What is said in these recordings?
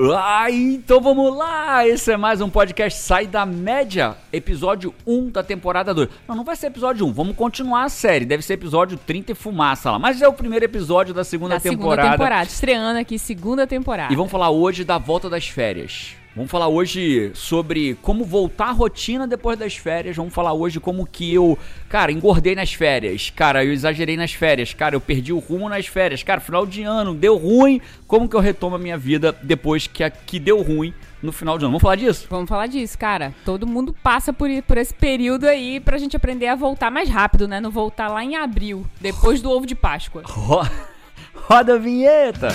Ah, então vamos lá! Esse é mais um podcast Sai da Média, episódio 1 da temporada 2. Não, não vai ser episódio 1, vamos continuar a série. Deve ser episódio 30 e fumaça lá. Mas é o primeiro episódio da segunda da temporada. segunda temporada, estreando aqui segunda temporada. E vamos falar hoje da volta das férias. Vamos falar hoje sobre como voltar à rotina depois das férias. Vamos falar hoje como que eu, cara, engordei nas férias. Cara, eu exagerei nas férias. Cara, eu perdi o rumo nas férias. Cara, final de ano, deu ruim. Como que eu retomo a minha vida depois que, que deu ruim no final de ano? Vamos falar disso? Vamos falar disso, cara. Todo mundo passa por, por esse período aí pra gente aprender a voltar mais rápido, né? Não voltar lá em abril, depois do ovo de Páscoa. Ro- Roda a vinheta!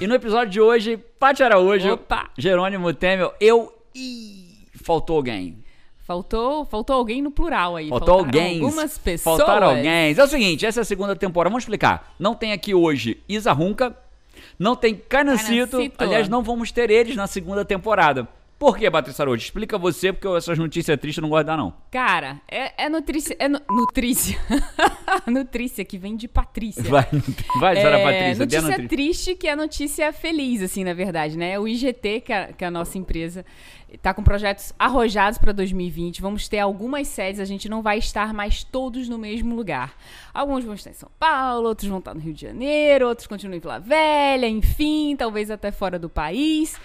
E no episódio de hoje, Paty Araújo, Opa! Jerônimo Temel, eu. Ih, faltou alguém. Faltou, faltou alguém no plural aí. Faltou alguém. Algumas pessoas. Faltaram alguém. É o seguinte, essa é a segunda temporada. Vamos explicar. Não tem aqui hoje Isa Runca, não tem. Carnancito. Aliás, não vamos ter eles na segunda temporada. Por que, Patrícia Araújo? Explica você, porque essas notícias tristes eu não gosto de dar, não. Cara, é, é nutrícia. É nu- nutrícia. nutrícia, que vem de Patrícia. Vai, vai, senhora É, Patrícia. a notícia notícia. triste que é notícia feliz, assim, na verdade, né? O IGT, que é, que é a nossa empresa, tá com projetos arrojados para 2020. Vamos ter algumas sedes, a gente não vai estar mais todos no mesmo lugar. Alguns vão estar em São Paulo, outros vão estar no Rio de Janeiro, outros continuam em Vila Velha, enfim, talvez até fora do país.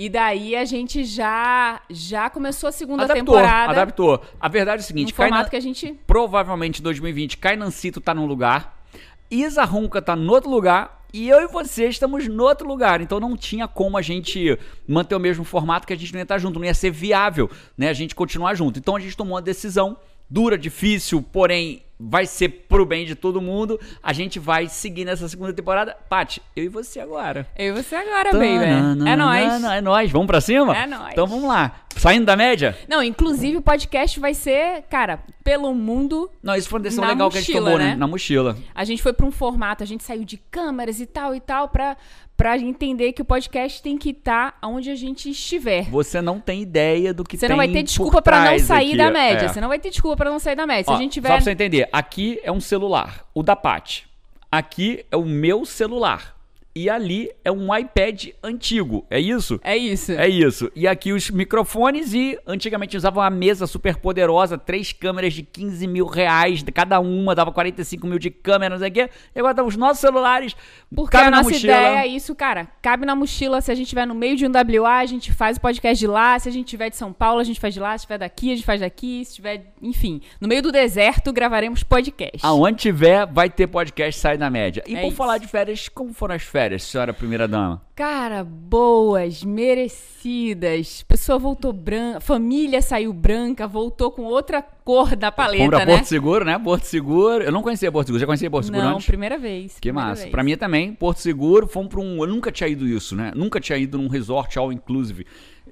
E daí a gente já já começou a segunda Adaptou, temporada. adaptou. A verdade é o seguinte, formato Kainan- que a gente provavelmente 2020, Kainancito tá num lugar, Isa Runca tá no outro lugar e eu e você estamos no outro lugar. Então não tinha como a gente manter o mesmo formato que a gente não ia estar junto, não ia ser viável, né, a gente continuar junto. Então a gente tomou uma decisão dura, difícil, porém vai ser pro bem de todo mundo. A gente vai seguir nessa segunda temporada. Paty, eu e você agora. Eu e você agora, baby. É nóis. É nóis. Vamos pra cima? É nóis. Então vamos lá. Saindo da média? Não, inclusive o podcast vai ser, cara, pelo mundo. Não, isso foi uma decisão legal que a gente mochila, tomou, né? né? Na mochila. A gente foi pra um formato, a gente saiu de câmeras e tal e tal pra, pra entender que o podcast tem que estar onde a gente estiver. Você não tem ideia do que Você tem não vai ter desculpa pra não sair aqui. da média. É. Você não vai ter desculpa pra não sair da média. Se Ó, a gente Só tiver. pra você entender, aqui é um celular, o da Paty. Aqui é o meu celular. E ali é um iPad antigo. É isso? É isso. É isso. E aqui os microfones e antigamente usavam uma mesa super poderosa, três câmeras de 15 mil reais, cada uma dava 45 mil de câmera, não sei o quê. E agora estamos os nossos celulares, Porque cabe a na nossa mochila. ideia é isso, cara. Cabe na mochila. Se a gente estiver no meio de um WA, a gente faz o podcast de lá. Se a gente estiver de São Paulo, a gente faz de lá. Se estiver daqui, a gente faz daqui. Se estiver, enfim, no meio do deserto, gravaremos podcast. Aonde tiver, vai ter podcast Sai da Média. E É por isso. falar de férias, como foram as férias, senhora primeira dama? Cara, boas, merecidas. Pessoa voltou branca, família saiu branca, voltou com outra cor da Fomos paleta, pra né? Porto Seguro, né? Porto Seguro. Eu não conhecia Porto Seguro. Já conhecia Porto Seguro Não, antes? primeira vez. Que primeira massa. vez. Pra mim também, Porto Seguro, fomos pra um. Eu nunca tinha ido isso, né? Nunca tinha ido num resort all inclusive.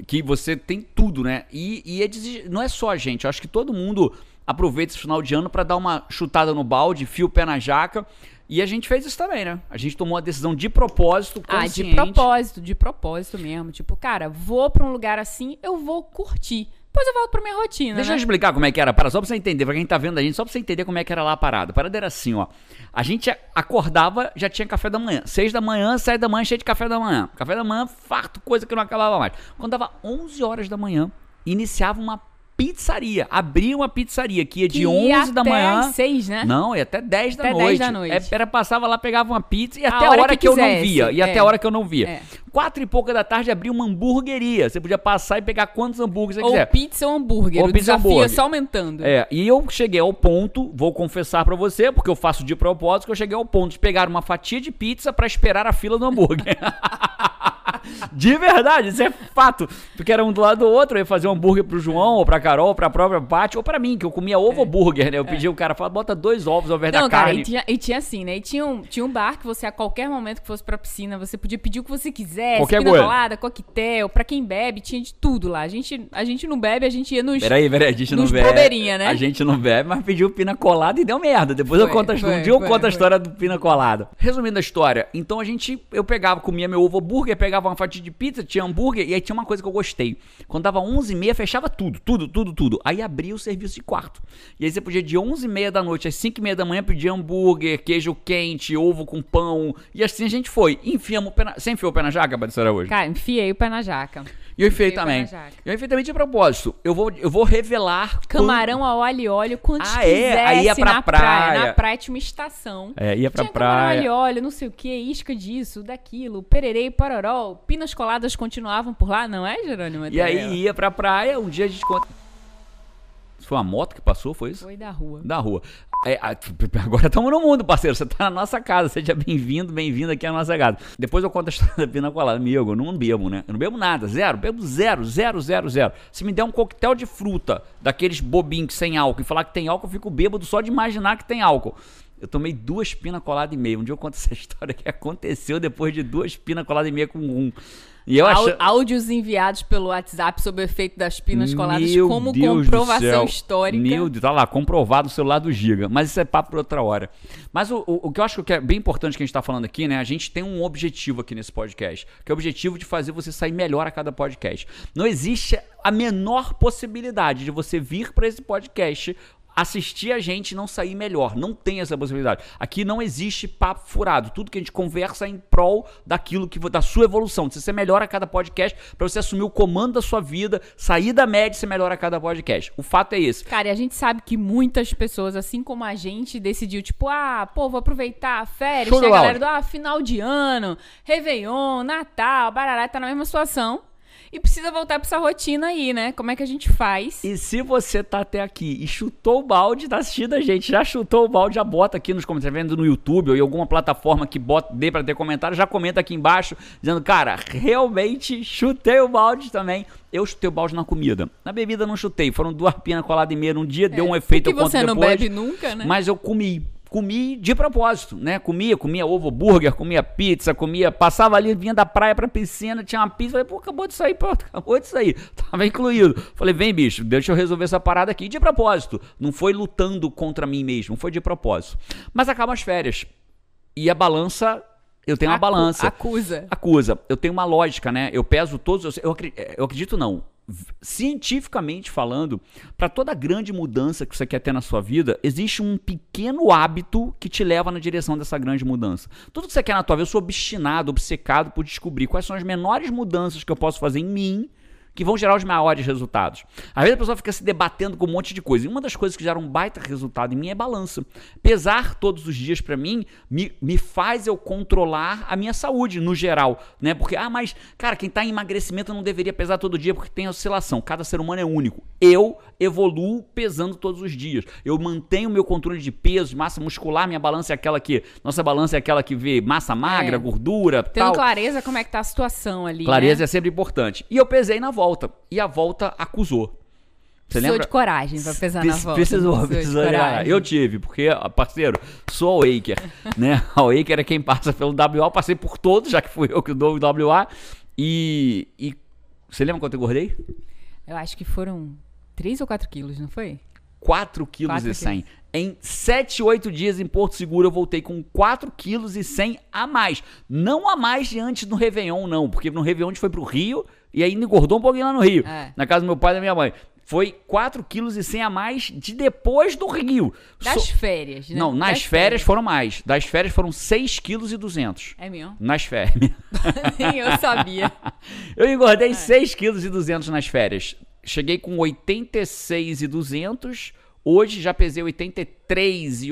Que você tem tudo, né? E, e é desig- não é só a gente. Eu acho que todo mundo aproveita esse final de ano pra dar uma chutada no balde, fia o pé na jaca. E a gente fez isso também, né? A gente tomou a decisão de propósito, Ah, consciente. de propósito, de propósito mesmo. Tipo, cara, vou pra um lugar assim, eu vou curtir. Depois eu volto pra minha rotina, Deixa eu né? explicar como é que era a parada, só pra você entender, pra quem tá vendo a gente, só pra você entender como é que era lá a parada. A parada era assim, ó. A gente acordava, já tinha café da manhã. Seis da manhã, sete da manhã, cheio de café da manhã. Café da manhã, farto, coisa que não acabava mais. Quando dava 11 horas da manhã, iniciava uma pizzaria. Abria uma pizzaria que ia de Que 11 ia da até manhã. às seis, né? Não, ia até 10 da Até noite. 10 da noite. É, era, passava lá, pegava uma pizza e A até a hora hora que, que eu não via. E até é. a hora que eu não via. É. Quatro e pouca da tarde abria uma hamburgueria. Você podia passar e pegar quantos hambúrgueres você Ou quiser. pizza ou hambúrguer. Ou o pizza desafio é hambúrguer. só aumentando. É, e eu cheguei ao ponto, vou confessar pra você, porque eu faço de propósito, que eu cheguei ao ponto de pegar uma fatia de pizza pra esperar a fila do hambúrguer. de verdade, isso é fato. Porque era um do lado do outro, eu ia fazer um hambúrguer pro João, ou pra Carol, ou pra própria Paty, ou pra mim, que eu comia ovo hambúrguer, né? Eu pedi o cara, fala, bota dois ovos ao invés É. Não, da cara, carne. e tinha, e tinha assim, né? E tinha um, tinha um bar que você, a qualquer momento que fosse pra piscina, você podia pedir o que você quisesse. Qualquer pina coisa. colada, coquetel. Pra quem bebe, tinha de tudo lá. A gente, a gente não bebe, a gente ia nos... Peraí, peraí, a gente não bebe. né? A gente não bebe, mas pediu pina colada e deu merda. Depois eu Foi, conto a história. Um dia eu foi, conto a foi. história do pina colada. Resumindo a história, então a gente, eu pegava, comia meu ovo hambúrguer, pegava uma fatia de pizza, tinha hambúrguer, e aí tinha uma coisa que eu gostei. Quando dava 11h30, fechava tudo, tudo, tudo, tudo. Aí abria o serviço de quarto. E aí você podia de 11h30 da noite às 5h30 da manhã pedir hambúrguer, queijo quente, ovo com pão. E assim a gente foi. Enfiamos o pé na... Você enfiou o pé na jaca, Patrícia hoje? Cara, enfiei o pé na jaca. E o jaca. Eu enfiei também de propósito. Eu vou, eu vou revelar... Camarão a óleo e óleo, quantos Ah, é? Aí ia pra na praia. Na praia tinha uma estação. É, ia pra tinha camarão praia. óleo e óleo, não sei o que, isca disso, daquilo, pererei, pororó, pinas coladas continuavam por lá, não é, Jerônimo? E aí ia pra praia, um dia a gente conta. Foi uma moto que passou, foi isso? Foi da rua. Da rua. É, agora estamos no mundo, parceiro. Você tá na nossa casa. Seja bem-vindo, bem-vindo aqui à nossa casa. Depois eu conto a história da pina colada. Amigo, eu não bebo, né? Eu não bebo nada. Zero. Bebo zero, zero, zero, zero. Se me der um coquetel de fruta, daqueles bobinhos sem álcool, e falar que tem álcool, eu fico bêbado só de imaginar que tem álcool. Eu tomei duas pina coladas e meia. Um dia eu conto essa história que aconteceu depois de duas pina coladas e meia com um. E eu achei. Áudios enviados pelo WhatsApp sobre o efeito das pinas coladas Meu como Deus comprovação histórica. Meu Deus, tá lá, comprovado no celular do Giga. Mas isso é papo pra outra hora. Mas o, o, o que eu acho que é bem importante que a gente tá falando aqui, né? A gente tem um objetivo aqui nesse podcast, que é o objetivo de fazer você sair melhor a cada podcast. Não existe a menor possibilidade de você vir para esse podcast assistir a gente não sair melhor. Não tem essa possibilidade. Aqui não existe papo furado. Tudo que a gente conversa é em prol daquilo que da sua evolução. De você ser melhor a cada podcast, para você assumir o comando da sua vida, sair da média e ser melhor a cada podcast. O fato é esse. Cara, e a gente sabe que muitas pessoas, assim como a gente, decidiu, tipo, ah, pô, vou aproveitar a férias, Show a galera do ah, final de ano, Réveillon, Natal, barará, tá na mesma situação. E precisa voltar pra essa rotina aí, né? Como é que a gente faz? E se você tá até aqui e chutou o balde, tá assistindo a gente, já chutou o balde, já bota aqui nos comentários, tá vendo no YouTube ou em alguma plataforma que bota, dê pra ter comentário, já comenta aqui embaixo, dizendo, cara, realmente chutei o balde também. Eu chutei o balde na comida. Na bebida não chutei, foram duas pinas coladas e meia num dia, deu um efeito, eu conto você não depois. bebe nunca, né? Mas eu comi. Comi de propósito, né? Comia, comia ovo burger, comia pizza, comia. Passava ali, vinha da praia pra piscina, tinha uma pizza. Falei, pô, acabou de sair, pô, acabou de sair. Tava incluído. Falei, vem, bicho, deixa eu resolver essa parada aqui de propósito. Não foi lutando contra mim mesmo, foi de propósito. Mas acabam as férias. E a balança. Eu tenho uma Acu- balança. Acusa. Acusa. Eu tenho uma lógica, né? Eu peso todos. Eu, eu acredito, não. Cientificamente falando, para toda grande mudança que você quer ter na sua vida, existe um pequeno hábito que te leva na direção dessa grande mudança. Tudo que você quer na tua vida, eu sou obstinado, obcecado por descobrir quais são as menores mudanças que eu posso fazer em mim que vão gerar os maiores resultados. Às vezes a pessoa fica se debatendo com um monte de coisa. E uma das coisas que gera um baita resultado em mim é balança. Pesar todos os dias pra mim me, me faz eu controlar a minha saúde no geral, né? Porque ah, mas cara, quem tá em emagrecimento não deveria pesar todo dia porque tem oscilação. Cada ser humano é único. Eu evoluo pesando todos os dias. Eu mantenho meu controle de peso, de massa muscular, minha balança é aquela que nossa balança é aquela que vê massa magra, É. gordura, Tendo tal. clareza como é que tá a situação ali. Clareza né? é sempre importante. E eu pesei na volta. E a volta acusou. Você Precisou lembra? de coragem pra pesar na Precis- volta. Precisou, Precisou de coragem. Eu tive, porque, ó, parceiro, sou a Waker, né? A Waker é quem passa pelo WA, passei por todos, já que fui eu que dou o WA. E, e você lembra quanto eu engordei? Eu acho que foram 3 ou 4 quilos, não foi? 4 quilos e 100. Em 7, 8 dias em Porto Seguro eu voltei com 4 quilos e 100 a mais. Não a mais de antes do Réveillon, não. Porque no Réveillon a gente foi pro Rio e ainda engordou um pouquinho lá no Rio. É. Na casa do meu pai e da minha mãe. Foi 4 quilos e 100 a mais de depois do Rio. Das So- férias, né? Não, nas Das férias foram mais. Das férias foram 6 quilos e 200. É mesmo? Nas férias. Nem eu sabia. Eu É. engordei 6 quilos e 200 nas férias. Cheguei com 86 e 200. Hoje já pesei 83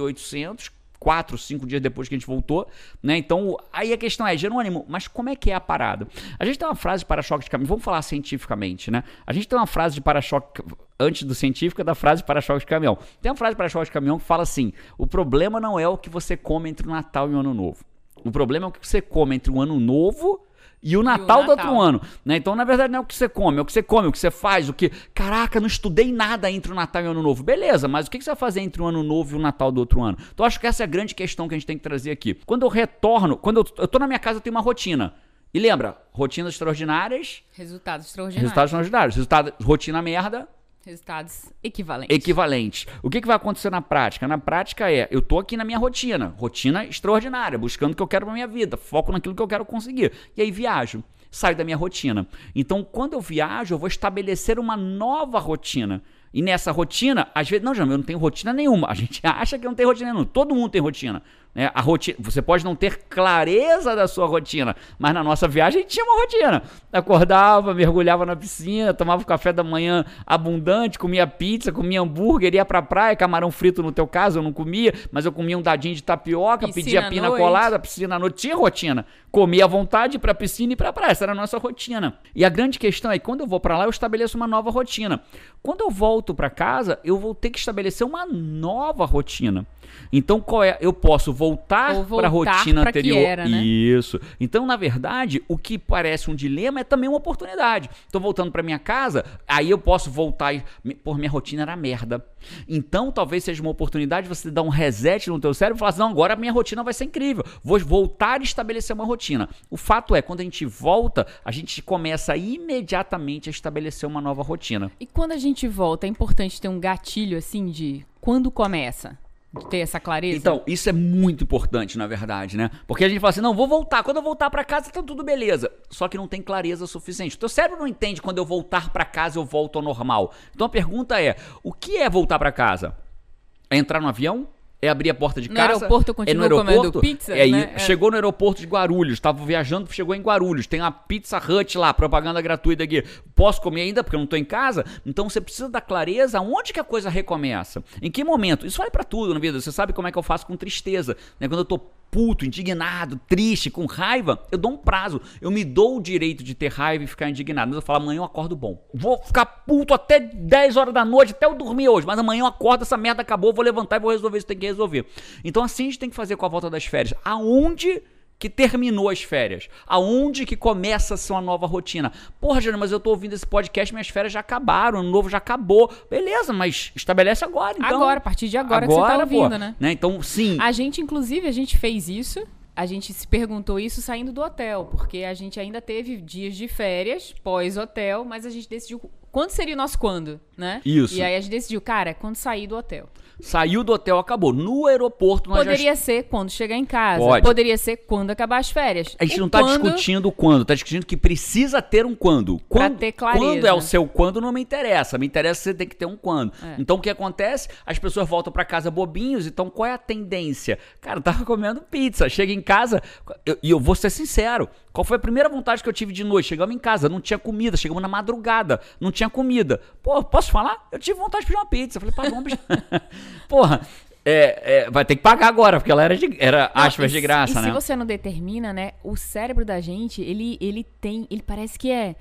800. 4, 5 dias depois que a gente voltou, né? Então, aí a questão é, Jerônimo, mas como é que é a parada? A gente tem uma frase de para-choque de caminhão, vamos falar cientificamente, né? A gente tem uma frase de para-choque antes do científico da frase para-choque de caminhão. Tem uma frase para-choque de caminhão que fala assim: "O problema não é o que você come entre o Natal e o Ano Novo. O problema é o que você come entre o Ano Novo e o Natal, do outro ano, né? Então, na verdade, não é o que você come, é o que você come, o que você faz, o que. Caraca, não estudei nada entre o Natal e o Ano Novo. Beleza, mas o que que você vai fazer entre o Ano Novo e o Natal do outro ano? Então, acho que essa é a grande questão que a gente tem que trazer aqui. Quando eu retorno, quando eu, eu tô na minha casa, eu tenho uma rotina. E lembra, rotinas extraordinárias, Resultados extraordinários. resultados extraordinários. Resultado, rotina merda, Resultados equivalentes. equivalente. O que, que vai acontecer na prática? Na prática é, eu tô aqui na minha rotina, rotina extraordinária, buscando o que eu quero pra minha vida, foco naquilo que eu quero conseguir. E aí viajo. saio da minha rotina. Então, quando eu viajo, eu vou estabelecer uma nova rotina. E nessa rotina, às vezes, não, Jamil, eu não tenho rotina nenhuma. A gente acha que não tem rotina nenhuma. Todo mundo tem rotina. Né? A rotina, você pode não ter clareza da sua rotina, mas na nossa viagem tinha uma rotina. Acordava, mergulhava na piscina, tomava café da manhã abundante, comia pizza, comia hambúrguer, ia pra praia, camarão frito no teu caso, eu não comia, mas eu comia um dadinho de tapioca, piscina pedia pina noite. colada, piscina à noite, tinha rotina. Comia à vontade pra piscina e pra praia, essa era a nossa rotina. E a grande questão é quando eu vou para lá, eu estabeleço uma nova rotina. Quando eu volto para casa, eu vou ter que estabelecer uma nova rotina. Então, qual é? Eu posso voltar, para a rotina anterior. Era, né? Isso. Então, na verdade, o que parece um dilema é também uma oportunidade. Estou voltando para minha casa, aí eu posso voltar e. Por minha rotina era merda. Então, talvez seja uma oportunidade você dar um reset no teu cérebro e falar assim: não, agora a minha rotina vai ser incrível. Vou voltar e estabelecer uma rotina. O fato é, quando a gente volta, a gente começa imediatamente a estabelecer uma nova rotina. E quando a gente volta, é importante ter um gatilho assim de quando começa? Ter essa clareza? Então, isso é muito importante, na verdade, né? Porque a gente fala assim, não, vou voltar. Quando eu voltar para casa, tá tudo beleza. Só que não tem clareza suficiente. O teu cérebro não entende quando eu voltar para casa, eu volto ao normal. Então a pergunta é, o que é voltar para casa? É entrar no avião? É abrir a porta de no casa. Aeroporto eu continuo é no aeroporto, comendo pizza, é, né? É. Chegou no aeroporto de Guarulhos, estava viajando, chegou em Guarulhos, tem uma Pizza Hut lá, propaganda gratuita aqui. Posso comer ainda porque eu não estou em casa? Então você precisa da clareza onde que a coisa recomeça. Em que momento? Isso vale para tudo na vida. Você sabe como é que eu faço com tristeza, né? Quando eu estou puto, indignado, triste, com raiva, eu dou um prazo. Eu me dou o direito de ter raiva e ficar indignado. Mas eu falo, amanhã eu acordo bom. Vou ficar puto até 10 horas da noite, até eu dormir hoje. Mas amanhã eu acordo, essa merda acabou, vou levantar e vou resolver isso tem que resolver. Então assim a gente tem que fazer com a volta das férias. Aonde que terminou as férias? Aonde que começa a sua nova rotina? Porra, Jânio, mas eu tô ouvindo esse podcast, minhas férias já acabaram, o novo já acabou. Beleza, mas estabelece agora, então. Agora, a partir de agora, agora que você tá ouvindo, pô, né? né? Então, sim. A gente, inclusive, a gente fez isso a gente se perguntou isso saindo do hotel, porque a gente ainda teve dias de férias pós-hotel, mas a gente decidiu quando seria o nosso quando, né? Isso. E aí a gente decidiu, cara, é quando sair do hotel. Saiu do hotel, acabou. No aeroporto nós Poderia já... ser quando chegar em casa. Pode. Poderia ser quando acabar as férias. A gente o não está quando... discutindo quando, está discutindo que precisa ter um quando. quando pra ter clareza. Quando é o seu quando não me interessa. Me interessa você tem que ter um quando. É. Então o que acontece? As pessoas voltam para casa bobinhos, então qual é a tendência? Cara, eu tava comendo pizza, chega em casa e eu, eu vou ser sincero. Qual foi a primeira vontade que eu tive de noite? Chegamos em casa, não tinha comida, chegamos na madrugada, não tinha comida. Pô, posso falar? Eu tive vontade de pedir uma pizza. Eu falei, pá, vamos. Porra, é, é, vai ter que pagar agora, porque ela era, de, era não, aspas de graça, e né? se você não determina, né? O cérebro da gente, ele, ele tem. Ele parece que é.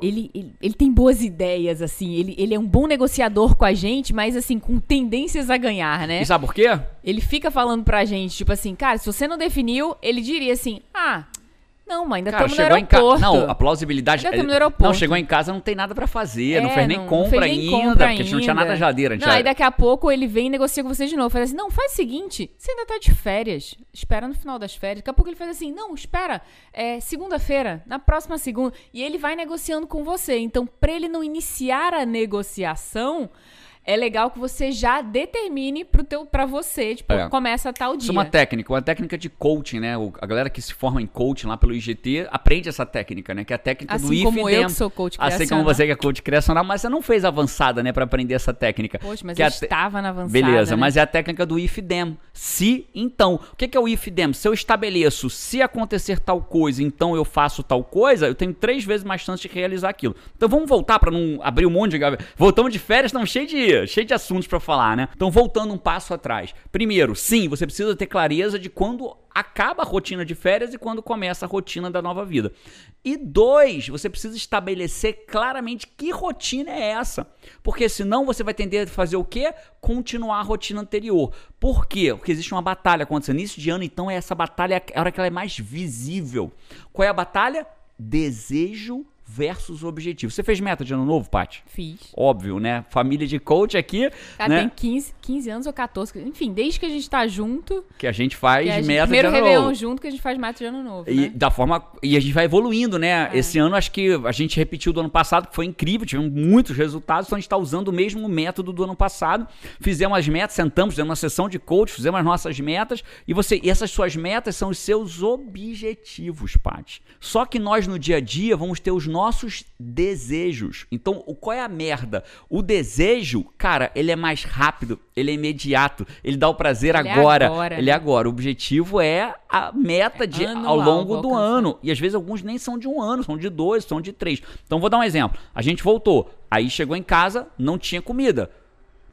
Ele, ele, ele, tem boas ideias, assim. Ele, ele é um bom negociador com a gente, mas assim, com tendências a ganhar, né? E sabe por quê? Ele fica falando pra gente, tipo assim, cara, se você não definiu, ele diria assim: ah. Não, mas ainda estamos no aeroporto. Não, a plausibilidade. Ainda estamos no aeroporto. Não, chegou em casa, não tem nada para fazer, é, não fez nem não, compra fez nem ainda, compra porque a gente não tinha nada na geladeira. Não, já... aí daqui a pouco ele vem e negocia com você de novo. Fala assim: não, faz o seguinte, você ainda tá de férias, espera no final das férias. Daqui a pouco ele faz assim: não, espera, é segunda-feira, na próxima segunda. E ele vai negociando com você. Então, para ele não iniciar a negociação é legal que você já determine pro teu, pra você, tipo, é. começa tal dia. Isso é uma técnica, uma técnica de coaching, né? a galera que se forma em coaching lá pelo IGT aprende essa técnica, né? Que é a técnica assim do if como eu que sou coach criacional. Assim como você que é coach criacional, mas você não fez avançada, né? Pra aprender essa técnica. Poxa, mas que eu estava na avançada, Beleza, né? mas é a técnica do if them. Se, então. O que é o if them? Se eu estabeleço, se acontecer tal coisa, então eu faço tal coisa, eu tenho três vezes mais chance de realizar aquilo. Então vamos voltar para não abrir um monte de... Voltamos de férias, estamos cheio de, cheio de assuntos para falar, né? Então, voltando um passo atrás. Primeiro, sim, você precisa ter clareza de quando acaba a rotina de férias e quando começa a rotina da nova vida. E dois, você precisa estabelecer claramente que rotina é essa. Porque senão você vai tender a fazer o quê? Continuar a rotina anterior. Por quê? Porque existe uma batalha acontecendo. Início de ano, então, é essa batalha é a hora que ela é mais visível. Qual é a batalha? Desejo versus objetivo. Você fez meta de ano novo, Paty? Fiz. Óbvio, né? Família de coach aqui, Cara, né? tem 15, 15 anos ou 14. Enfim, desde que a gente tá junto. Que a gente faz a gente, meta de ano Réveillon novo. junto que a gente faz meta de ano novo. E né? da forma. E a gente vai evoluindo, né? É. Esse ano acho que a gente repetiu do ano passado, que foi incrível, tivemos muitos resultados, então a gente está usando o mesmo método do ano passado. Fizemos as metas, sentamos, fizemos uma sessão de coach, fizemos as nossas metas, e você. E essas suas metas são os seus objetivos, Paty. Só que nós no dia a dia vamos ter os nossos desejos. Então, o- qual é a merda? O desejo, cara, ele é mais rápido, ele é imediato, ele dá o prazer Ele é agora. agora, Ele né? é agora. O objetivo é a meta de, ao anual, longo do alcançar. ano. E às vezes alguns nem são de um ano, são de dois, são de três. Então vou dar um exemplo. A gente voltou, aí chegou em casa, não tinha comida.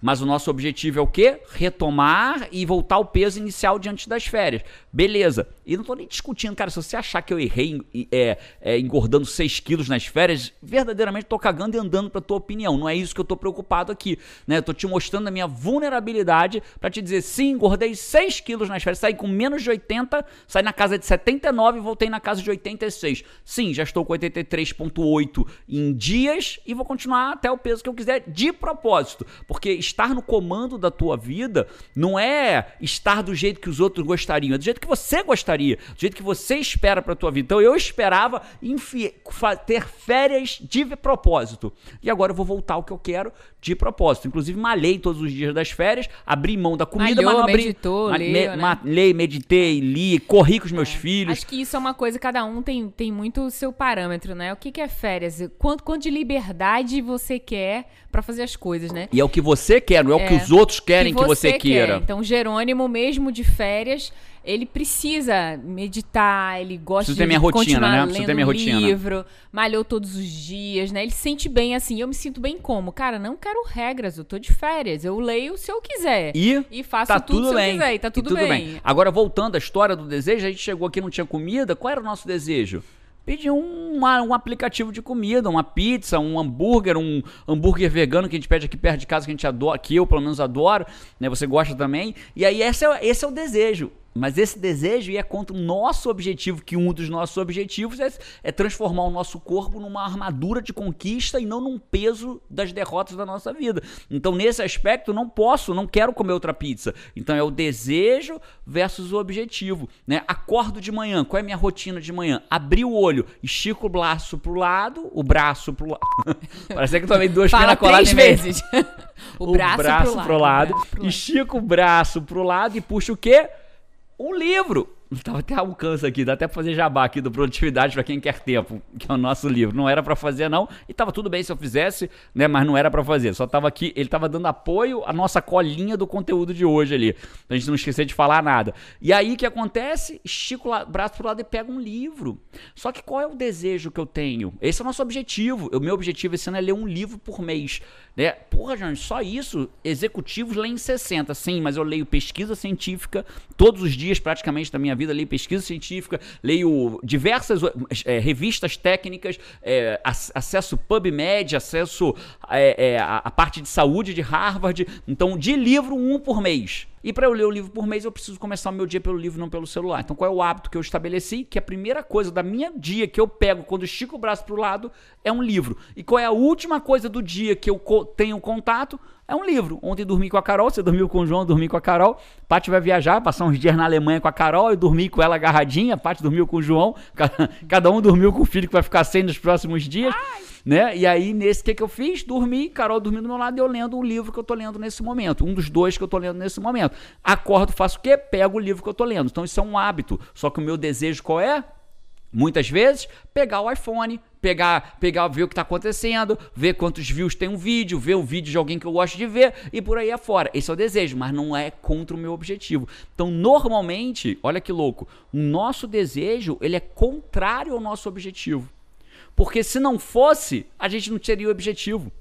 Mas o nosso objetivo é o quê? Retomar e voltar ao peso inicial diante das férias. Beleza. E não tô nem discutindo, cara, se você achar que eu errei é, é, engordando 6 quilos nas férias, verdadeiramente tô cagando e andando pra tua opinião. Não é isso que eu tô preocupado aqui. Né? Tô te mostrando a minha vulnerabilidade pra te dizer, sim, engordei 6 quilos nas férias, saí com menos de 80, saí na casa de 79 e voltei na casa de 86. Sim, já estou com 83,8 em dias e vou continuar até o peso que eu quiser de propósito. Porque estar no comando da tua vida não é estar do jeito que os outros gostariam, é do jeito que você gostaria, do jeito que você espera pra tua vida. Então eu esperava ter férias de propósito. E agora eu vou voltar ao que eu quero de propósito. Inclusive, malhei todos os dias das férias, abri mão da comida, Malhou, mas não abri. meditou, ma- leu, me- né? Malhei, meditei, li, corri com os meus filhos. Acho que isso é uma coisa, cada um tem, tem muito o seu parâmetro, né? O que, que é férias? Quanto, quanto de liberdade você quer pra fazer as coisas, né? E é o que você quer, não é, o que É. os outros querem que você, quer. queira. Então, Jerônimo, mesmo de férias, ele precisa meditar, ele gosta Preciso de ter minha rotina, né? Preciso ter minha rotina. livro, malhou todos os dias, né? Ele se sente bem assim. Eu me sinto bem como? Cara, não quero regras, eu tô de férias. Eu leio se eu quiser. E, faço tá tudo, tudo se bem. eu quiser. E tá tudo, bem. Agora, voltando à história do desejo, a gente chegou aqui não tinha comida. Qual era o nosso desejo? Pedir um, um aplicativo de comida, uma pizza, um hambúrguer, um hambúrguer vegano que a gente pede aqui perto de casa, que a gente adora, que eu pelo menos adoro, né? Você gosta também. E aí, esse é, esse é o desejo. Mas esse desejo ia contra o nosso objetivo, que um dos nossos objetivos é, é transformar o nosso corpo numa armadura de conquista e não num peso das derrotas da nossa vida. Então, nesse aspecto, não posso, não quero comer outra pizza. Então, é o desejo versus o objetivo. Né? Acordo de manhã, qual é a minha rotina de manhã? Abri o olho, estico o braço pro lado, o braço pro lado. Parece que eu tomei duas Fala três vezes. o, braço, pro lado. pro lado, o braço pro lado. estica o braço pro lado e puxa o quê? Um livro. Tava até alcance aqui, dá até pra fazer jabá aqui do Produtividade pra quem quer tempo, que é o nosso livro. Não era pra fazer não, e tava tudo bem se eu fizesse, né, mas não era pra fazer. Só tava aqui, ele tava dando apoio à nossa colinha do conteúdo de hoje ali, pra gente não esquecer de falar nada. E aí o que acontece? Estico o braço pro lado e pego um livro. Só que qual é o desejo que eu tenho? Esse é o nosso objetivo. O meu objetivo esse ano é ler um livro por mês, né? Porra, gente, só isso, executivos leem 60, sim, mas eu leio pesquisa científica todos os dias praticamente da minha vida, leio pesquisa científica, leio diversas é, revistas técnicas, é, ac- acesso PubMed, acesso é, é, a, a parte de saúde de Harvard. Então, de livro, um por mês. E para eu ler o livro por mês, eu preciso começar o meu dia pelo livro, não pelo celular. Então, qual é o hábito que eu estabeleci? Que a primeira coisa da minha dia que eu pego quando estico o braço pro lado é um livro. E qual é a última coisa do dia que eu tenho contato? É um livro. Ontem dormi com a Carol, você dormiu com o João, dormi com a Carol. Paty vai viajar, passar uns dias na Alemanha com a Carol, eu dormi com ela agarradinha, Paty dormiu com o João, ca- cada um dormiu com o filho que vai ficar sem nos próximos dias. Né? E aí, nesse que que eu fiz? Dormi, Carol dormindo do meu lado e eu lendo um livro que eu tô lendo nesse momento. Um dos dois que eu tô lendo nesse momento. Acordo, faço o quê? Pego o livro que eu tô lendo. Então, isso é um hábito. Só que o meu desejo qual é? Muitas vezes, pegar o iPhone, pegar, pegar ver o que está acontecendo, ver quantos views tem um vídeo, ver o vídeo de alguém que eu gosto de ver e por aí afora. Esse é o desejo, mas não é contra o meu objetivo. Então, normalmente, olha que louco, o nosso desejo, ele é contrário ao nosso objetivo. Porque se não fosse, a gente não teria o objetivo.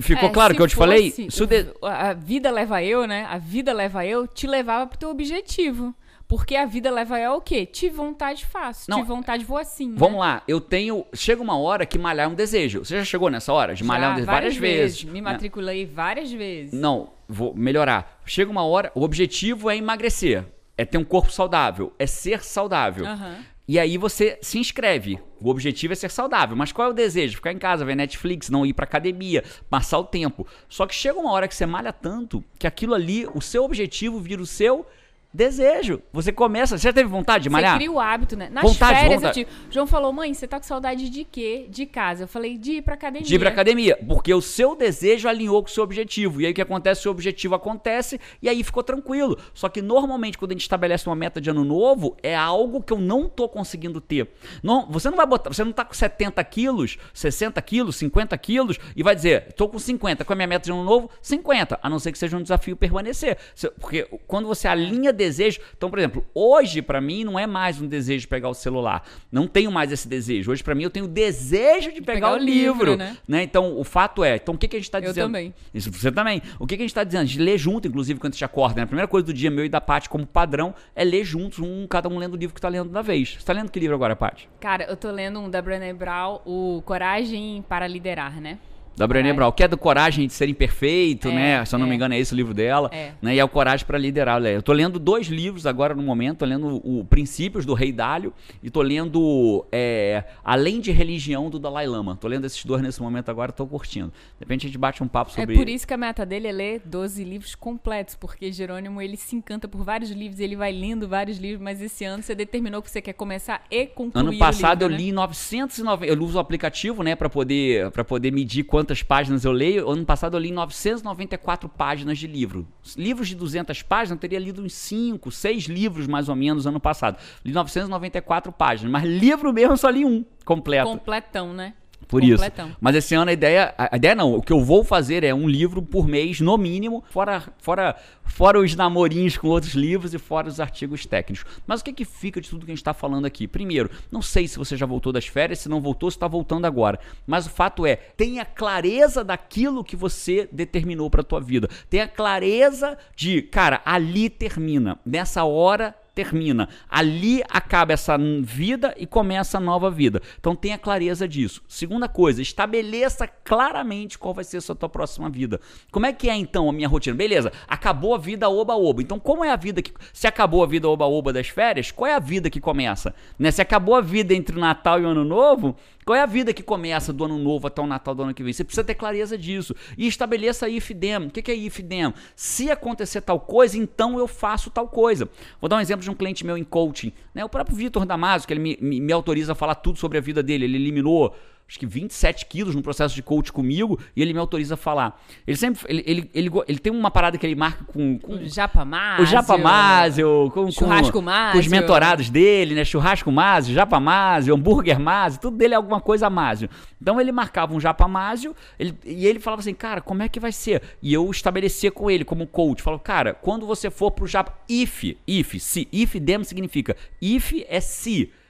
Ficou É, claro que eu te falei? o de- A vida leva eu, né? A vida leva eu, te levava pro teu objetivo. Porque a vida leva eu ao quê? Te vontade fácil. Não, te vontade vou assim. Vamos né? lá, eu tenho. Chega uma hora que malhar é um desejo. Você já chegou nessa hora de malhar Já, um desejo? Várias, vezes. Me né? matriculei várias vezes. Não, vou melhorar. Chega uma hora, o objetivo é emagrecer, é ter um corpo saudável, é ser saudável. Aham. E aí você se inscreve. O objetivo é ser saudável. Mas qual é o desejo? Ficar em casa, ver Netflix, não ir pra academia, passar o tempo. Só que chega uma hora que você malha tanto que aquilo ali, o seu objetivo vira o seu Desejo. Você começa. Você já teve vontade de malhar? Você cria o hábito, né? Nas Vontade, férias, vontade. eu tive. João falou, mãe, você tá com saudade de quê? De casa. Eu falei, de ir pra academia. De ir pra academia. Porque o seu desejo alinhou com o seu objetivo. E aí o que acontece? O seu objetivo acontece e aí ficou tranquilo. Só que normalmente quando a gente estabelece uma meta de ano novo, é algo que eu não tô conseguindo ter. Não, você não vai botar. Você não tá com 70 quilos, 60 quilos, 50 quilos e vai dizer, tô com 50. Qual é a minha meta de ano novo? 50. A não ser que seja um desafio permanecer. Porque quando você alinha desejo. Então, por exemplo, hoje pra mim não é mais um desejo de pegar o celular. Não tenho mais esse desejo. Hoje pra mim eu tenho o desejo de pegar, pegar o livro, livro. né? né? Então, o fato é. Então, o que, que a gente tá Eu dizendo? também. Isso, você também. O que, que a gente tá dizendo? De ler junto, inclusive, quando a gente acorda. Né? A primeira coisa do dia meu e da Paty como padrão é ler juntos, um, cada um lendo o livro que tá lendo da vez. Você tá lendo que livro agora, Paty? Cara, eu tô lendo um da Brené Brown, o Coragem para Liderar, né? Da Brené Coragem. Brown, que é do Coragem de Ser Imperfeito, É, né? Se eu não me é. engano, é esse o livro dela. É. Né? E é o Coragem para Liderar. Eu tô lendo dois livros agora no momento. Tô lendo o Princípios do Rei Dálio e tô lendo é, Além de Religião do Dalai Lama. Tô lendo esses dois nesse momento agora, tô curtindo. De repente a gente bate um papo sobre É por isso que a meta dele é ler 12 livros completos, porque Jerônimo ele se encanta por vários livros, ele vai lendo vários livros, mas esse ano você determinou que você quer começar e concluir Ano passado livro, eu né? li 990. Eu uso o aplicativo, né, para poder para poder medir quantas páginas eu leio. Ano passado eu li 994 páginas de livro. Livros de 200 páginas eu teria lido uns 5, 6 livros mais ou menos ano passado. Li 994 páginas, mas livro mesmo eu só li um completo. Completão, né? Por isso. Mas esse ano a ideia, a a ideia não, o que eu vou fazer é um livro por mês, no mínimo, fora, fora, fora os namorinhos com outros livros e fora os artigos técnicos. Mas o que, que fica de tudo que a gente está falando aqui? Primeiro, não sei se você já voltou das férias, se não voltou, se está voltando agora. Mas o fato é, tenha clareza daquilo que você determinou para tua vida. Tenha clareza de, cara, ali termina. Nessa hora termina. Ali acaba essa vida e começa a nova vida. Então tenha clareza disso. Segunda coisa, estabeleça claramente qual vai ser a sua tua próxima vida. Como é que é então a minha rotina? Beleza, acabou a vida oba-oba. Então como é a vida que se acabou a vida oba-oba das férias, qual é a vida que começa? Né? Se acabou a vida entre o Natal e o Ano Novo, qual é a vida que começa do ano novo até o Natal do ano que vem? Você precisa ter clareza disso. E estabeleça IFDEM. O que é IFDEM? Se acontecer tal coisa, então eu faço tal coisa. Vou dar um exemplo de um cliente meu em coaching. Né? O próprio Vitor Damasio, que ele me, me- me autoriza a falar tudo sobre a vida dele. Ele eliminou acho que 27 quilos no processo de coach comigo e ele me autoriza a falar. Ele sempre. Ele, ele, ele, ele tem uma parada que ele marca com. com O Japa Másio. o Japa Másio, com, com- Churrasco com os Másio. mentorados dele, né? Churrasco Másio, Japa Másio, hambúrguer Másio, tudo dele é alguma coisa Másio. Então ele marcava um Japa Másio ele, e ele falava assim, cara, como é que vai ser? E eu estabelecia com ele como coach, falava, cara, quando você for pro Japa, if, if, se, if, them significa, if é se. Them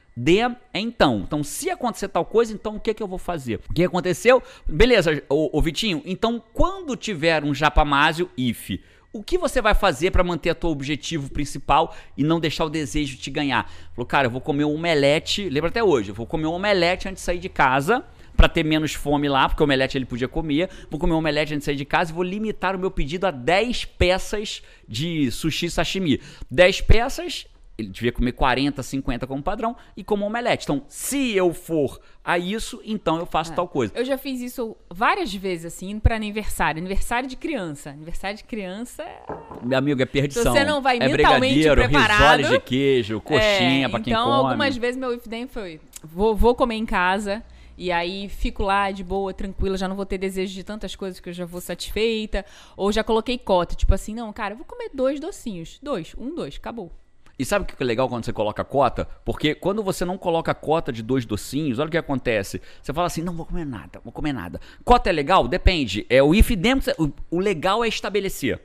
é então. Então, se acontecer tal coisa, então o que, que eu vou fazer? O que aconteceu? Beleza, ô, Vitinho. Então, quando tiver um japamásio, if, o que você vai fazer para manter tua objetivo principal e não deixar o desejo te ganhar? Falou, cara, eu vou comer um omelete, lembra até hoje, eu vou comer um omelete antes de sair de casa para ter menos fome lá, porque o omelete ele podia comer. Vou comer um omelete antes de sair de casa e vou limitar o meu pedido a 10 peças de sushi sashimi. 10 peças ele devia comer 40, 50 como padrão e como omelete. Então, se eu for a isso, então eu faço tal coisa. Eu já fiz isso várias vezes, assim, indo pra aniversário. Aniversário de criança. Aniversário de criança é Meu amigo, é perdição. você não vai é mentalmente brigadeiro, preparado- risoles de queijo, coxinha É, pra quem então, come. algumas vezes meu if then foi: vou, vou comer em casa. E aí fico lá de boa, tranquila, já não vou ter desejo de tantas coisas que eu já vou satisfeita. Ou já coloquei cota, tipo assim, não, cara, eu vou comer dois docinhos. Dois, um, dois, acabou. E sabe o que é legal quando você coloca cota? Porque quando você não coloca cota de dois docinhos, olha o que acontece. Você fala assim, não vou comer nada, vou comer nada. Cota é legal? Depende. É o if them, o, o legal é estabelecer.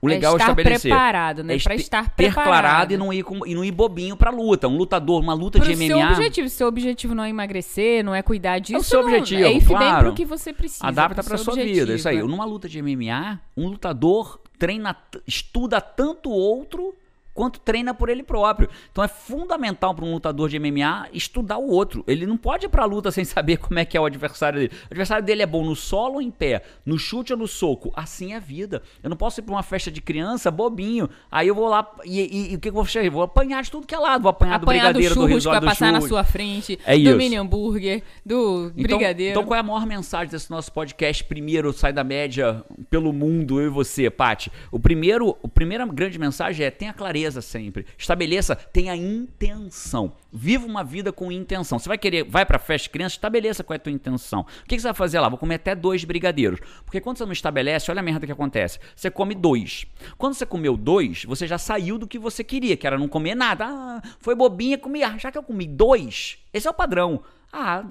O É legal é, estar estabelecer. preparado, né? É Pra este- estar preparado. e não, ir com- e não ir bobinho pra luta. Um lutador, uma luta Pro de seu MMA. objetivo. Se seu objetivo não é emagrecer, não é cuidar disso. seu não- objetivo, É claro. pro que você precisa. Adapta pra seu sua objetivo. vida. Isso aí. Numa luta de MMA, um lutador treina, estuda tanto o outro quanto treina por ele próprio. Então é fundamental para um lutador de MMA estudar o outro. Ele não pode ir para a luta sem saber como é que é o adversário dele. O adversário dele é bom no solo ou em pé, no chute ou no soco. Assim é a vida. Eu não posso ir para uma festa de criança bobinho. Aí eu vou lá e, e, e o que, que eu vou fazer? Vou apanhar de tudo que é lado. Vou apanhar, apanhar do brigadeiro, do, do churros, risório que vai do passar na churros. sua frente, É do mini hambúrguer, do Então, brigadeiro. então qual é a maior mensagem desse nosso podcast? Primeiro, sai da média pelo mundo, eu e você, Pati. O primeiro, a primeira grande mensagem é tenha clareza sempre. Estabeleça, tenha intenção. Viva uma vida com intenção. Você vai querer, vai pra festa criança, estabeleça qual é a tua intenção. O que, que você vai fazer lá? Vou comer até dois brigadeiros. Porque quando você não estabelece, olha a merda que acontece. Você come dois. Quando você comeu dois, você já saiu do que você queria, que era não comer nada. Ah, foi bobinha, comi. Ah, já que eu comi dois, esse é o padrão. Ah,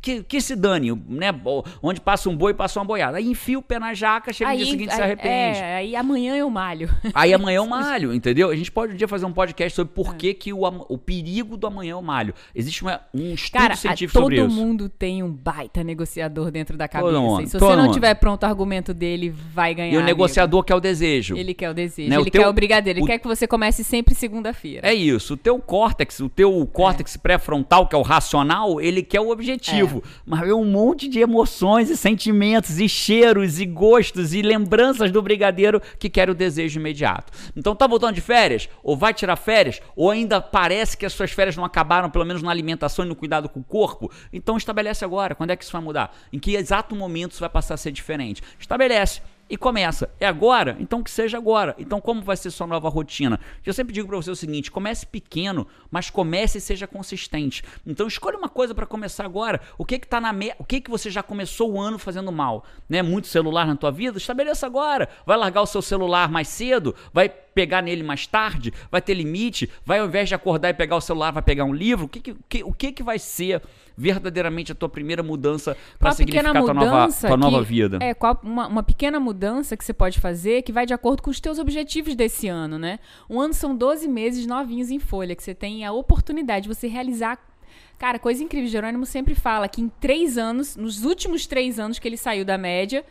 que, que se dane, né? Onde passa um boi, passa uma boiada. Aí enfia o pé na jaca, chega no dia seguinte e se aí- arrepende. É, aí amanhã eu malho. Aí amanhã é o malho, entendeu? A gente pode um dia fazer um podcast sobre por que, que o, o perigo do amanhã é o malho. Existe uma- um estudo Cara, científico todo sobre isso. mundo tem um baita negociador dentro da Todo cabeça. mundo, e se todo você não mundo. tiver pronto o argumento dele, vai ganhar. E o amigo. negociador quer o desejo. Ele quer o desejo, Né, o ele teu- quer o brigadeiro, ele o- quer que você comece sempre segunda-feira. É isso. O teu córtex, o teu córtex pré-frontal, que é o racional, ele quer o objetivo. Mas vem um monte de emoções e sentimentos e cheiros e gostos e lembranças do brigadeiro que quer o desejo imediato. Então tá voltando de férias? Ou vai tirar férias? Ou ainda parece que as suas férias não acabaram, pelo menos na alimentação e no cuidado com o corpo? Então estabelece agora. Quando é que isso vai mudar? Em que exato momento isso vai passar a ser diferente? Estabelece e começa. É agora? Então que seja agora. Então como vai ser sua nova rotina? Eu sempre digo para você o seguinte: comece pequeno, mas comece e seja consistente. Então escolha uma coisa para começar agora. O que que tá na me... o que que você já começou o ano fazendo mal, né? Muito celular na tua vida, estabeleça agora. Vai largar o seu celular mais cedo, vai pegar nele mais tarde, vai ter limite, vai ao invés de acordar e pegar o celular, vai pegar um livro. O que que, o que, que vai ser verdadeiramente a tua primeira mudança para significar tua nova, tua nova que- vida? É, qual uma, uma pequena mudança que você pode fazer que vai de acordo com os teus objetivos desse ano, né? Um ano são 12 meses novinhos em folha, que você tem a oportunidade de você realizar. Cara, coisa incrível. Jerônimo sempre fala que em três anos, nos últimos três anos que ele saiu da média,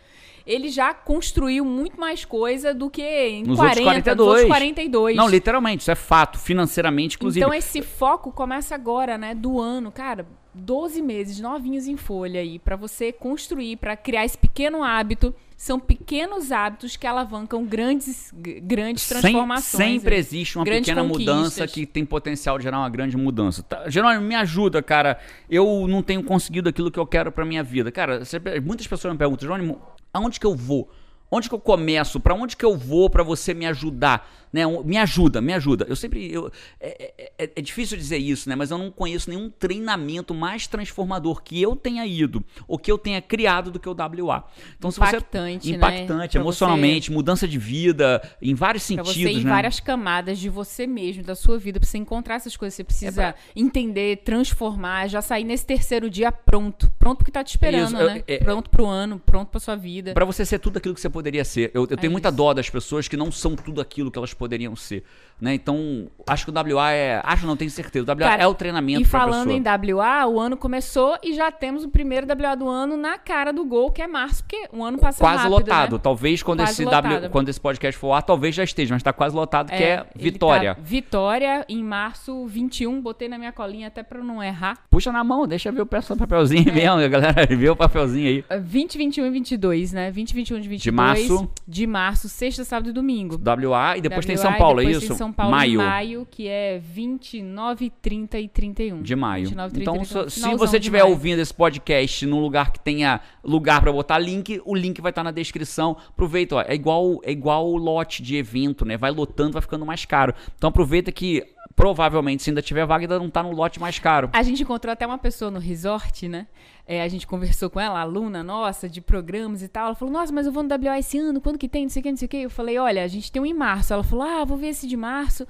ele já construiu muito mais coisa do que em Nos 40, outros 42. nos outros 42. Não, literalmente, isso é fato, financeiramente, inclusive. Então esse foco começa agora, né, do ano, cara, 12 meses novinhos em folha aí pra você construir, pra criar esse pequeno hábito. São pequenos hábitos que alavancam grandes grandes transformações. sempre aí. existe uma pequena mudança que tem potencial de gerar uma grande mudança. Tá, Jerônimo, me ajuda, cara. Eu não tenho conseguido aquilo que eu quero pra minha vida. Cara, sempre- muitas pessoas me perguntam, Jerônimo, aonde que eu vou? Onde que eu começo? Pra onde que eu vou pra você me ajudar? Né? Me ajuda, me ajuda. Eu sempre. eu- é, é- é- é difícil dizer isso, né? Mas eu não conheço nenhum treinamento mais transformador que eu tenha ido ou que eu tenha criado do que o WA. Então, se Impactante, você. né? Impactante, Pra emocionalmente, mudança de vida, em vários sentidos, você em né? várias camadas de você mesmo, da sua vida, pra você encontrar essas coisas. Você precisa É pra- entender, transformar, já sair nesse terceiro dia pronto. Pronto porque tá te esperando, Isso, eu- né? é- pronto pro ano, pronto pra sua vida. Pra você ser tudo aquilo que você poderia ser. Eu, eu tenho muita É isso. dó das pessoas que não são tudo aquilo que elas poderiam ser. Né? Então, acho que o WA é. Acho não, tenho certeza. O WA Cara, é o treinamento E falando em WA, o ano começou e já temos o primeiro WA do ano na cara do gol, que é março, porque o ano passa Quase rápido, lotado. né? Talvez quando Quase esse, w, lotado. quando esse podcast for lá, talvez já esteja, mas tá quase lotado, que é ele Vitória. tá- Vitória em março 21, botei na minha colinha até pra não errar. Puxa na mão, deixa ver o pe- papelzinho É. mesmo, a galera vê o papelzinho aí. Uh, 20, 21 e 22, né? 20, 21 de 22. De março. De março, sexta, sábado e domingo. WA e depois tem WA, São e Paulo, é isso? São Paulo maio. em maio, que é 29, 30 e 31. De maio. 29, 30 então, e 31, se- você estiver ouvindo esse podcast num lugar que tenha lugar pra botar link, o link vai estar na descrição. Aproveita, ó, é igual é igual o lote de evento, né? Vai lotando, vai ficando mais caro. Então aproveita que provavelmente se ainda tiver vaga ainda não tá no lote mais caro. A gente encontrou até uma pessoa no resort, né? É, a gente conversou com ela, aluna nossa, de programas e tal. Ela falou, nossa, mas eu vou no WA esse ano, quando que tem, não sei o que, não sei o que. Eu falei, olha, a gente tem um em março. Ela falou, ah, vou ver esse de março,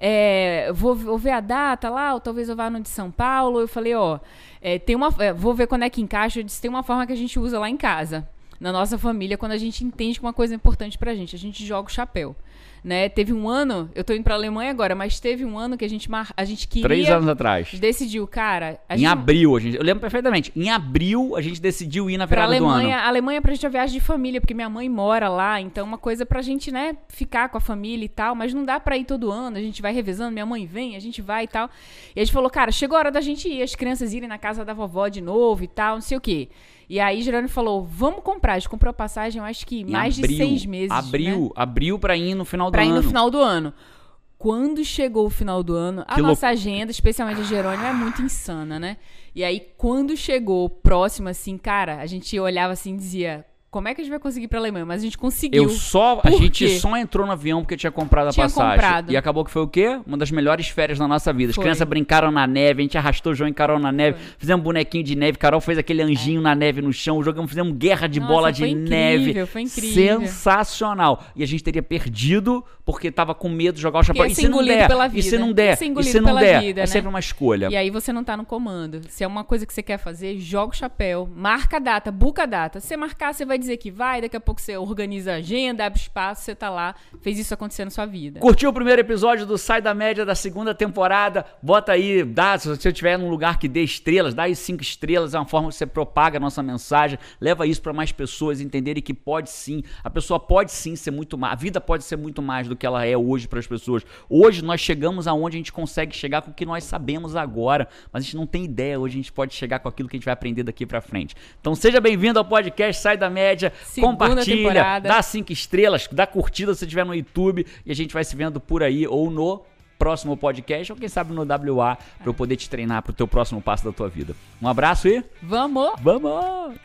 é, vou, vou ver a data lá, ou talvez eu vá no de São Paulo. Eu falei, ó, é, tem uma, é, vou ver quando é que encaixa. Eu disse, tem uma forma que a gente usa lá em casa. Na nossa família, quando a gente entende que uma coisa é importante pra gente, a gente joga o chapéu. Né? Teve um ano, eu tô indo pra Alemanha agora, mas teve um ano que a gente, mar... a gente queria. Três anos atrás. Decidiu, cara. em gente... abril, a gente, eu lembro perfeitamente. Em abril, a gente decidiu ir na pra virada Alemanha, do ano. A Alemanha pra gente é uma viagem de família, porque minha mãe mora lá, então uma coisa pra gente, né, ficar com a família e tal, mas não dá pra ir todo ano, a gente vai revezando, minha mãe vem, a gente vai e tal. E a gente falou, cara, chegou a hora da gente ir, as crianças irem na casa da vovó de novo e tal, não sei o quê. E aí Jerônimo falou, vamos comprar. A gente comprou a passagem, eu acho que Em mais abril, de seis meses. Abril, né? abril pra ir no final do Pra ir ano. no final do ano. Quando chegou o final do ano, a Que nossa agenda, especialmente a Jerônimo, é muito insana, né? E aí, quando chegou próximo, assim, cara, a gente olhava assim e dizia: como é que a gente vai conseguir ir pra Alemanha? Mas a gente conseguiu. Eu só, a Por gente quê? só entrou no avião porque tinha comprado a Tinha passagem. comprado. E acabou que foi o quê? Uma das melhores férias da nossa vida. As Foi. crianças brincaram na neve, a gente arrastou o João e Carol na neve, fizemos um bonequinho de neve, Carol fez aquele anjinho na neve no chão, jogamos, fizemos guerra de Nossa, bola de foi neve. incrível, foi incrível. Sensacional. E a gente teria perdido porque tava com medo de jogar o chapéu. E se não der? pela E se vida. não der? E se não pela der? vida, é né? sempre uma escolha. E aí você não tá no comando. Se é uma coisa que você quer fazer, joga o chapéu, marca a data, buca a data. Se você marcar, você vai dizer que vai, daqui a pouco você organiza a agenda, abre espaço, você tá lá, fez isso acontecer na sua vida. Curtiu o primeiro episódio do Sai da Média da segunda temporada? Bota aí, dá, se você estiver num lugar que dê estrelas, dá aí cinco estrelas, é uma forma que você propaga a nossa mensagem, leva isso para mais pessoas entenderem que pode sim, a pessoa pode sim ser muito mais, a vida pode ser muito mais do que ela é hoje para as pessoas. Hoje nós chegamos aonde a gente consegue chegar com o que nós sabemos agora, mas a gente não tem ideia, hoje a gente pode chegar com aquilo que a gente vai aprender daqui para frente. Então seja bem-vindo ao podcast Sai da Média, Segunda compartilha, temporada. dá cinco estrelas, dá curtida se estiver no YouTube e a gente vai se vendo por aí ou no próximo podcast ou quem sabe no WA para eu poder te treinar para o teu próximo passo da tua vida. Um abraço e Vamos! vamos!